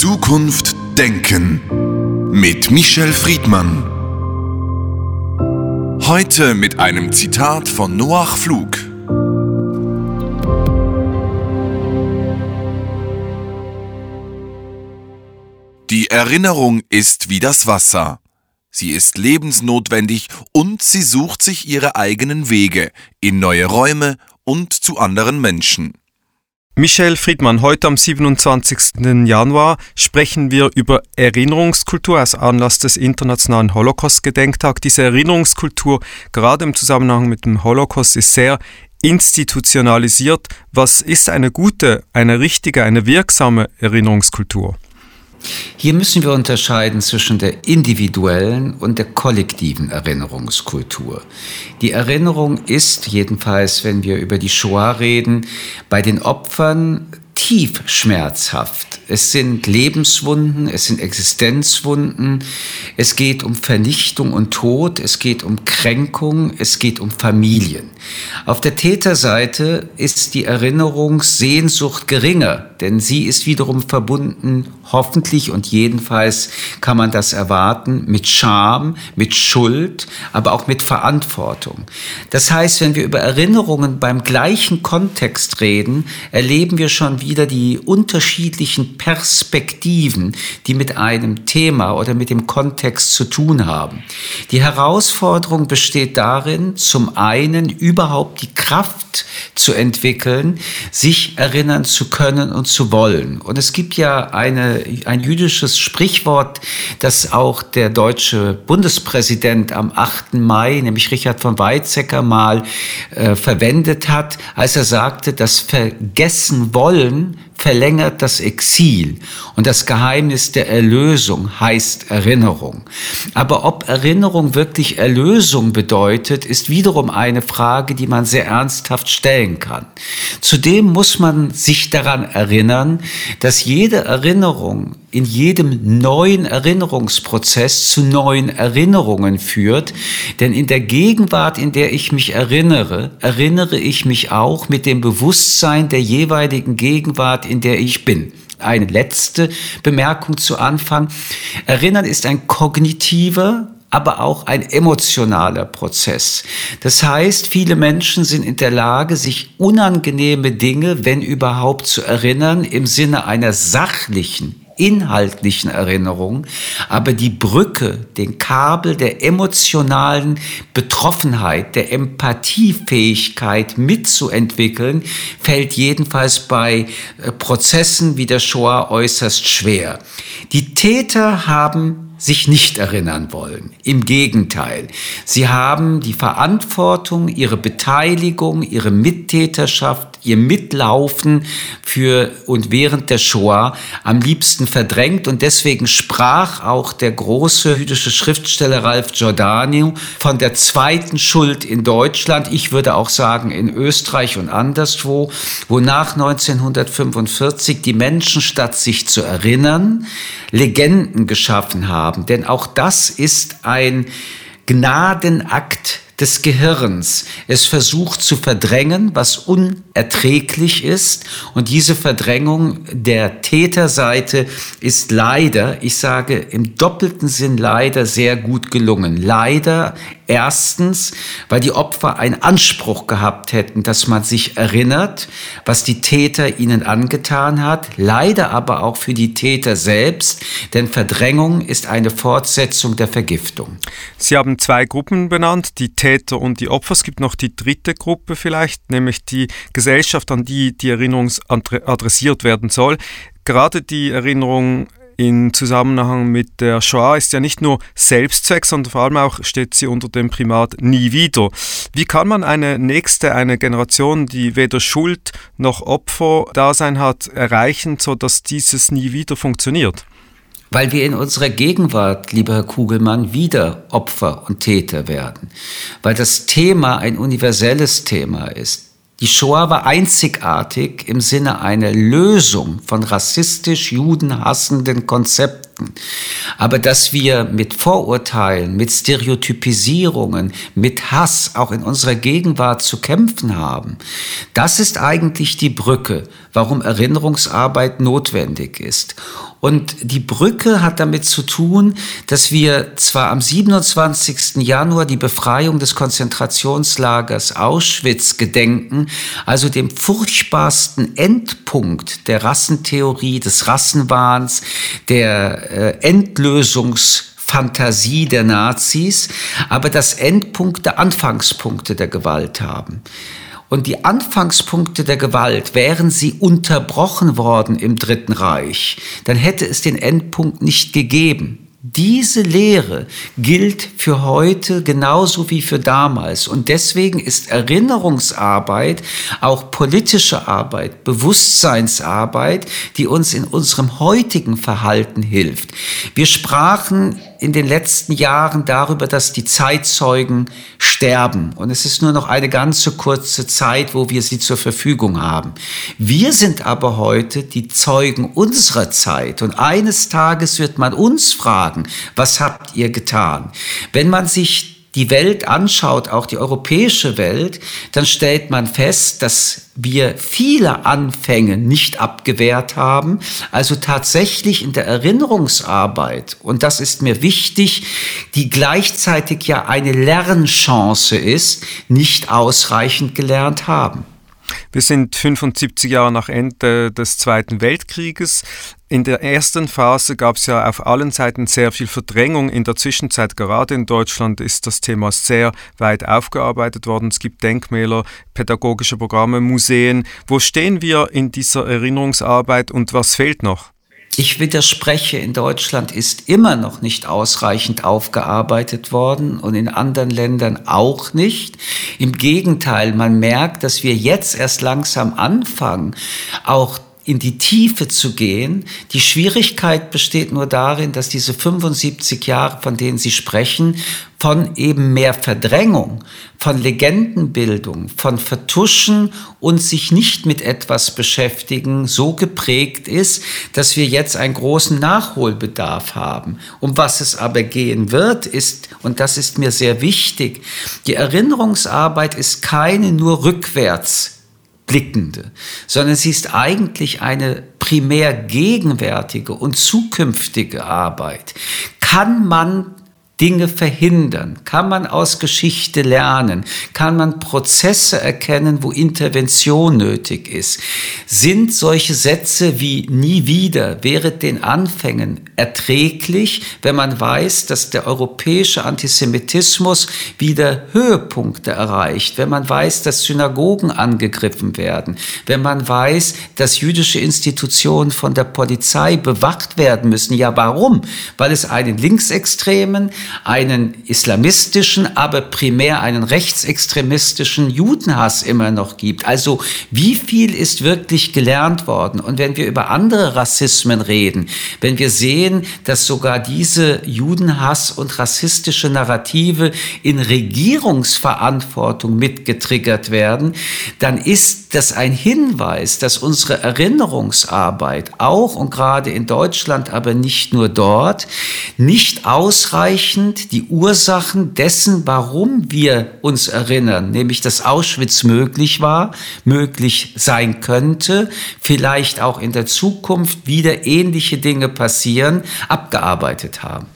Zukunft denken mit Michel Friedmann. Heute mit einem Zitat von Noach Flug. Die Erinnerung ist wie das Wasser. Sie ist lebensnotwendig und sie sucht sich ihre eigenen Wege in neue Räume und zu anderen Menschen. Michel Friedmann, heute am 27. Januar sprechen wir über Erinnerungskultur als Anlass des Internationalen Holocaust-Gedenktags. Diese Erinnerungskultur, gerade im Zusammenhang mit dem Holocaust, ist sehr institutionalisiert. Was ist eine gute, eine richtige, eine wirksame Erinnerungskultur? Hier müssen wir unterscheiden zwischen der individuellen und der kollektiven Erinnerungskultur. Die Erinnerung ist, jedenfalls wenn wir über die Shoah reden, bei den Opfern tief schmerzhaft. Es sind Lebenswunden, es sind Existenzwunden, es geht um Vernichtung und Tod, es geht um Kränkung, es geht um Familien. Auf der Täterseite ist die Erinnerungssehnsucht geringer, denn sie ist wiederum verbunden, hoffentlich und jedenfalls kann man das erwarten, mit Scham, mit Schuld, aber auch mit Verantwortung. Das heißt, wenn wir über Erinnerungen beim gleichen Kontext reden, erleben wir schon wieder die unterschiedlichen Perspektiven, die mit einem Thema oder mit dem Kontext zu tun haben. Die Herausforderung besteht darin, zum einen überhaupt die Kraft zu entwickeln, sich erinnern zu können und zu wollen. Und es gibt ja eine, ein jüdisches Sprichwort, das auch der deutsche Bundespräsident am 8. Mai, nämlich Richard von Weizsäcker, mal äh, verwendet hat, als er sagte, das Vergessen wollen verlängert das Exil und das Geheimnis der Erlösung heißt Erinnerung. Aber ob Erinnerung wirklich Erlösung bedeutet, ist wiederum eine Frage, die man sehr ernsthaft stellen kann. Zudem muss man sich daran erinnern, dass jede Erinnerung in jedem neuen Erinnerungsprozess zu neuen Erinnerungen führt. Denn in der Gegenwart, in der ich mich erinnere, erinnere ich mich auch mit dem Bewusstsein der jeweiligen Gegenwart, in der ich bin. Eine letzte Bemerkung zu Anfang. Erinnern ist ein kognitiver, aber auch ein emotionaler Prozess. Das heißt, viele Menschen sind in der Lage, sich unangenehme Dinge, wenn überhaupt, zu erinnern im Sinne einer sachlichen, inhaltlichen Erinnerung, aber die Brücke, den Kabel der emotionalen Betroffenheit, der Empathiefähigkeit mitzuentwickeln, fällt jedenfalls bei äh, Prozessen wie der Shoah äußerst schwer. Die Täter haben sich nicht erinnern wollen. Im Gegenteil, sie haben die Verantwortung, ihre Beteiligung, ihre Mittäterschaft, ihr Mitlaufen für und während der Shoah am liebsten verdrängt und deswegen sprach auch der große jüdische Schriftsteller Ralf Giordani von der zweiten Schuld in Deutschland, ich würde auch sagen in Österreich und anderswo, wonach 1945 die Menschen statt sich zu erinnern, Legenden geschaffen haben, denn auch das ist ein Gnadenakt des Gehirns. Es versucht zu verdrängen, was unerträglich ist. Und diese Verdrängung der Täterseite ist leider, ich sage im doppelten Sinn leider sehr gut gelungen. Leider Erstens, weil die Opfer einen Anspruch gehabt hätten, dass man sich erinnert, was die Täter ihnen angetan hat. Leider aber auch für die Täter selbst, denn Verdrängung ist eine Fortsetzung der Vergiftung. Sie haben zwei Gruppen benannt, die Täter und die Opfer. Es gibt noch die dritte Gruppe vielleicht, nämlich die Gesellschaft, an die die Erinnerung adressiert werden soll. Gerade die Erinnerung in Zusammenhang mit der Shoah ist ja nicht nur Selbstzweck, sondern vor allem auch steht sie unter dem Primat nie wieder. Wie kann man eine nächste, eine Generation, die weder Schuld noch Opfer-Dasein hat, erreichen, sodass dieses nie wieder funktioniert? Weil wir in unserer Gegenwart, lieber Herr Kugelmann, wieder Opfer und Täter werden. Weil das Thema ein universelles Thema ist. Die Shoah war einzigartig im Sinne einer Lösung von rassistisch judenhassenden Konzepten sollten. Aber dass wir mit Vorurteilen, mit Stereotypisierungen, mit Hass auch in unserer Gegenwart zu kämpfen haben, das ist eigentlich die Brücke, warum Erinnerungsarbeit notwendig ist. Und die Brücke hat damit zu tun, dass wir zwar am 27. Januar die Befreiung des Konzentrationslagers Auschwitz gedenken, also dem furchtbarsten Endpunkt der Rassentheorie, des Rassenwahns, der Endlösungsfantasie der Nazis, aber das Endpunkte, Anfangspunkte der Gewalt haben. Und die Anfangspunkte der Gewalt, wären sie unterbrochen worden im Dritten Reich, dann hätte es den Endpunkt nicht gegeben. Diese Lehre gilt für heute genauso wie für damals. Und deswegen ist Erinnerungsarbeit auch politische Arbeit, Bewusstseinsarbeit, die uns in unserem heutigen Verhalten hilft. Wir sprachen in den letzten Jahren darüber, dass die Zeitzeugen sterben. Und es ist nur noch eine ganze kurze Zeit, wo wir sie zur Verfügung haben. Wir sind aber heute die Zeugen unserer Zeit. Und eines Tages wird man uns fragen, was habt ihr getan? Wenn man sich die Welt anschaut, auch die europäische Welt, dann stellt man fest, dass wir viele Anfänge nicht abgewehrt haben, also tatsächlich in der Erinnerungsarbeit, und das ist mir wichtig, die gleichzeitig ja eine Lernchance ist, nicht ausreichend gelernt haben. Wir sind 75 Jahre nach Ende des Zweiten Weltkrieges. In der ersten Phase gab es ja auf allen Seiten sehr viel Verdrängung. In der Zwischenzeit, gerade in Deutschland, ist das Thema sehr weit aufgearbeitet worden. Es gibt Denkmäler, pädagogische Programme, Museen. Wo stehen wir in dieser Erinnerungsarbeit und was fehlt noch? Ich widerspreche, in Deutschland ist immer noch nicht ausreichend aufgearbeitet worden und in anderen Ländern auch nicht. Im Gegenteil, man merkt, dass wir jetzt erst langsam anfangen, auch in die Tiefe zu gehen. Die Schwierigkeit besteht nur darin, dass diese 75 Jahre, von denen Sie sprechen, von eben mehr Verdrängung, von Legendenbildung, von Vertuschen und sich nicht mit etwas beschäftigen, so geprägt ist, dass wir jetzt einen großen Nachholbedarf haben. Um was es aber gehen wird, ist, und das ist mir sehr wichtig, die Erinnerungsarbeit ist keine nur rückwärts blickende, sondern sie ist eigentlich eine primär gegenwärtige und zukünftige Arbeit. Kann man Dinge verhindern? Kann man aus Geschichte lernen? Kann man Prozesse erkennen, wo Intervention nötig ist? Sind solche Sätze wie nie wieder während den Anfängen erträglich, wenn man weiß, dass der europäische Antisemitismus wieder Höhepunkte erreicht, wenn man weiß, dass Synagogen angegriffen werden, wenn man weiß, dass jüdische Institutionen von der Polizei bewacht werden müssen? Ja, warum? Weil es einen Linksextremen, einen islamistischen, aber primär einen rechtsextremistischen Judenhass immer noch gibt. Also wie viel ist wirklich gelernt worden? Und wenn wir über andere Rassismen reden, wenn wir sehen, dass sogar diese Judenhass und rassistische Narrative in Regierungsverantwortung mitgetriggert werden, dann ist das ein Hinweis, dass unsere Erinnerungsarbeit auch und gerade in Deutschland, aber nicht nur dort, nicht ausreichend die Ursachen dessen, warum wir uns erinnern, nämlich dass Auschwitz möglich war, möglich sein könnte, vielleicht auch in der Zukunft wieder ähnliche Dinge passieren, abgearbeitet haben.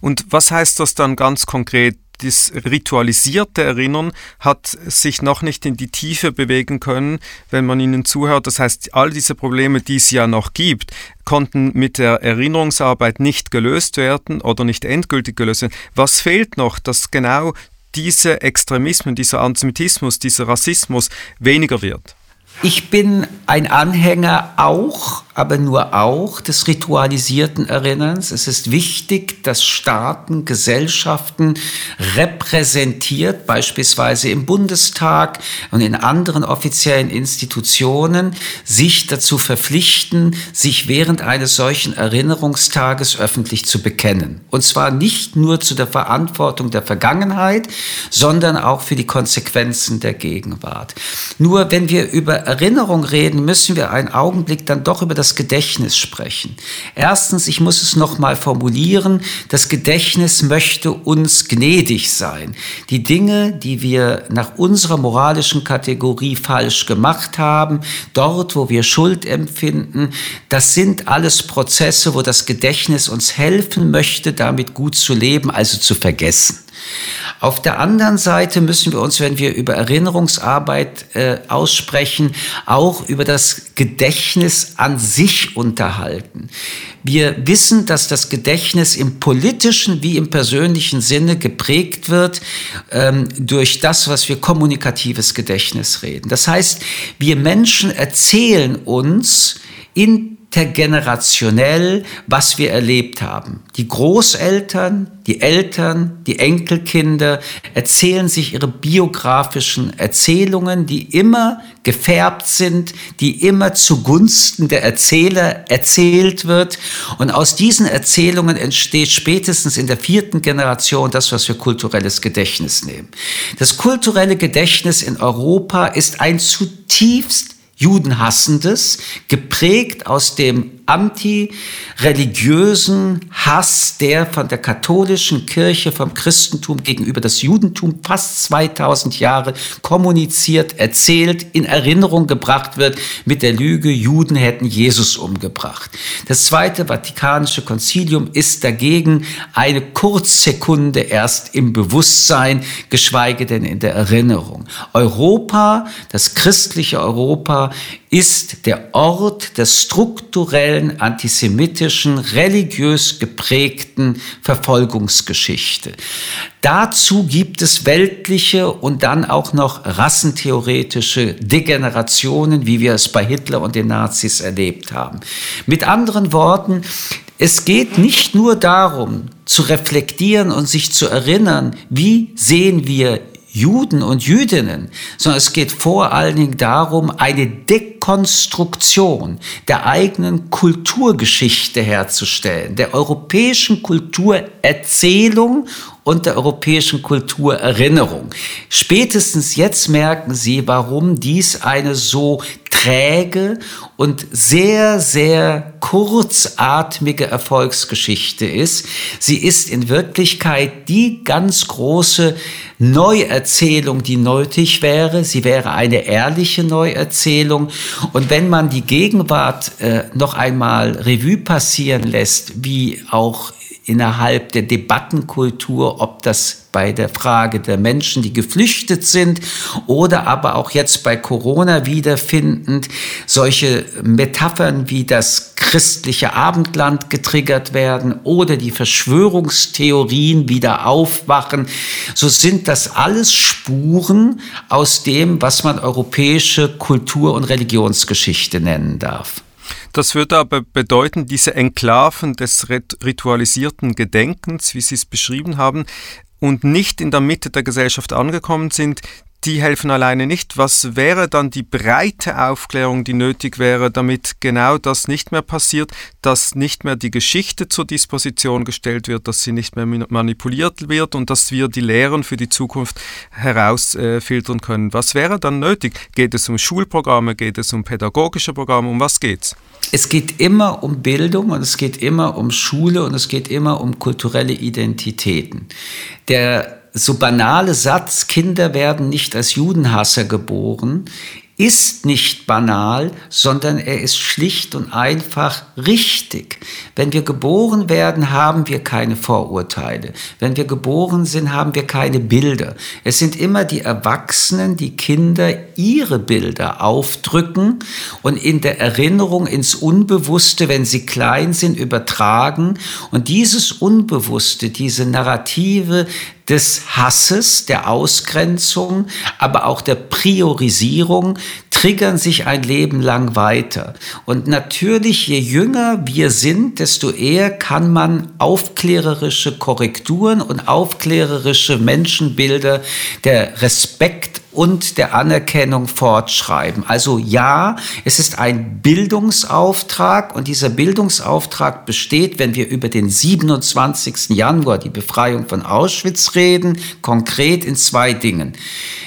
Und was heißt das dann ganz konkret das ritualisierte Erinnern hat sich noch nicht in die Tiefe bewegen können, wenn man ihnen zuhört. Das heißt, all diese Probleme, die es ja noch gibt, konnten mit der Erinnerungsarbeit nicht gelöst werden oder nicht endgültig gelöst werden. Was fehlt noch, dass genau diese Extremismen, dieser Antisemitismus, dieser Rassismus weniger wird? Ich bin ein Anhänger auch aber nur auch des ritualisierten Erinnerns. Es ist wichtig, dass Staaten, Gesellschaften repräsentiert, beispielsweise im Bundestag und in anderen offiziellen Institutionen, sich dazu verpflichten, sich während eines solchen Erinnerungstages öffentlich zu bekennen. Und zwar nicht nur zu der Verantwortung der Vergangenheit, sondern auch für die Konsequenzen der Gegenwart. Nur wenn wir über Erinnerung reden, müssen wir einen Augenblick dann doch über das Gedächtnis sprechen. Erstens, ich muss es nochmal formulieren, das Gedächtnis möchte uns gnädig sein. Die Dinge, die wir nach unserer moralischen Kategorie falsch gemacht haben, dort, wo wir Schuld empfinden, das sind alles Prozesse, wo das Gedächtnis uns helfen möchte, damit gut zu leben, also zu vergessen. Auf der anderen Seite müssen wir uns, wenn wir über Erinnerungsarbeit äh, aussprechen, auch über das Gedächtnis an sich unterhalten. Wir wissen, dass das Gedächtnis im politischen wie im persönlichen Sinne geprägt wird ähm, durch das, was wir kommunikatives Gedächtnis reden. Das heißt, wir Menschen erzählen uns in intergenerationell, was wir erlebt haben. Die Großeltern, die Eltern, die Enkelkinder erzählen sich ihre biografischen Erzählungen, die immer gefärbt sind, die immer zugunsten der Erzähler erzählt wird. Und aus diesen Erzählungen entsteht spätestens in der vierten Generation das, was wir kulturelles Gedächtnis nehmen. Das kulturelle Gedächtnis in Europa ist ein zutiefst Judenhassendes, geprägt aus dem antireligiösen Hass, der von der katholischen Kirche, vom Christentum gegenüber das Judentum fast 2000 Jahre kommuniziert, erzählt, in Erinnerung gebracht wird mit der Lüge, Juden hätten Jesus umgebracht. Das Zweite Vatikanische Konzilium ist dagegen eine Kurzsekunde erst im Bewusstsein, geschweige denn in der Erinnerung. Europa, das christliche Europa, ist der Ort der strukturellen antisemitischen, religiös geprägten Verfolgungsgeschichte. Dazu gibt es weltliche und dann auch noch rassentheoretische Degenerationen, wie wir es bei Hitler und den Nazis erlebt haben. Mit anderen Worten, es geht nicht nur darum, zu reflektieren und sich zu erinnern, wie sehen wir Juden und Jüdinnen, sondern es geht vor allen Dingen darum, eine Dekonstruktion der eigenen Kulturgeschichte herzustellen, der europäischen Kulturerzählung und der europäischen Kulturerinnerung. Spätestens jetzt merken Sie, warum dies eine so träge und sehr, sehr kurzatmige Erfolgsgeschichte ist. Sie ist in Wirklichkeit die ganz große Neuerzählung, die nötig wäre. Sie wäre eine ehrliche Neuerzählung. Und wenn man die Gegenwart äh, noch einmal Revue passieren lässt, wie auch innerhalb der Debattenkultur, ob das bei der Frage der Menschen, die geflüchtet sind oder aber auch jetzt bei Corona wiederfindend, solche Metaphern wie das christliche Abendland getriggert werden oder die Verschwörungstheorien wieder aufwachen, so sind das alles Spuren aus dem, was man europäische Kultur- und Religionsgeschichte nennen darf. Das würde aber bedeuten, diese Enklaven des ritualisierten Gedenkens, wie Sie es beschrieben haben, und nicht in der Mitte der Gesellschaft angekommen sind, die helfen alleine nicht. Was wäre dann die breite Aufklärung, die nötig wäre, damit genau das nicht mehr passiert, dass nicht mehr die Geschichte zur Disposition gestellt wird, dass sie nicht mehr manipuliert wird und dass wir die Lehren für die Zukunft herausfiltern äh, können? Was wäre dann nötig? Geht es um Schulprogramme, geht es um pädagogische Programme, um was geht's? Es geht immer um Bildung und es geht immer um Schule und es geht immer um kulturelle Identitäten. Der so banale Satz, Kinder werden nicht als Judenhasser geboren, ist nicht banal, sondern er ist schlicht und einfach richtig. Wenn wir geboren werden, haben wir keine Vorurteile. Wenn wir geboren sind, haben wir keine Bilder. Es sind immer die Erwachsenen, die Kinder ihre Bilder aufdrücken und in der Erinnerung ins Unbewusste, wenn sie klein sind, übertragen. Und dieses Unbewusste, diese Narrative, des Hasses, der Ausgrenzung, aber auch der Priorisierung triggern sich ein Leben lang weiter. Und natürlich, je jünger wir sind, desto eher kann man aufklärerische Korrekturen und aufklärerische Menschenbilder der Respekt und der Anerkennung fortschreiben. Also ja, es ist ein Bildungsauftrag und dieser Bildungsauftrag besteht, wenn wir über den 27. Januar, die Befreiung von Auschwitz reden, konkret in zwei Dingen.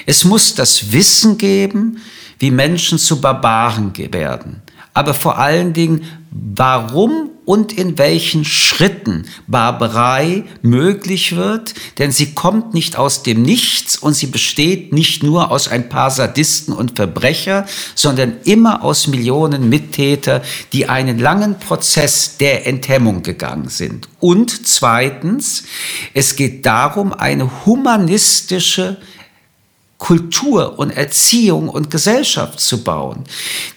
Es muss das Wissen geben, wie Menschen zu Barbaren werden. aber vor allen Dingen, warum und in welchen Schritten Barbarei möglich wird, denn sie kommt nicht aus dem Nichts und sie besteht nicht nur aus ein paar Sadisten und Verbrecher, sondern immer aus Millionen Mittäter, die einen langen Prozess der Enthemmung gegangen sind. Und zweitens, es geht darum, eine humanistische Kultur und Erziehung und Gesellschaft zu bauen.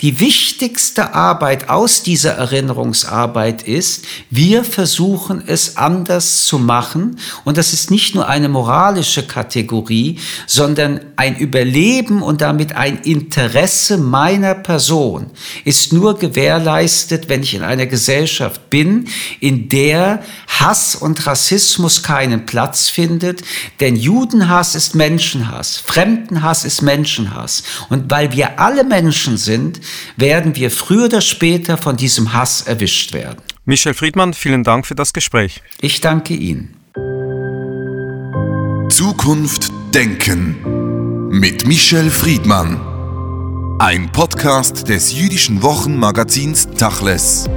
Die wichtigste Arbeit aus dieser Erinnerungsarbeit ist, wir versuchen es anders zu machen. Und das ist nicht nur eine moralische Kategorie, sondern ein Überleben und damit ein Interesse meiner Person ist nur gewährleistet, wenn ich in einer Gesellschaft bin, in der Hass und Rassismus keinen Platz findet. Denn Judenhass ist Menschenhass. Fremd Fremdenhass ist Menschenhass. Und weil wir alle Menschen sind, werden wir früher oder später von diesem Hass erwischt werden. Michel Friedmann, vielen Dank für das Gespräch. Ich danke Ihnen. Zukunft Denken mit Michel Friedmann. Ein Podcast des jüdischen Wochenmagazins Tachles.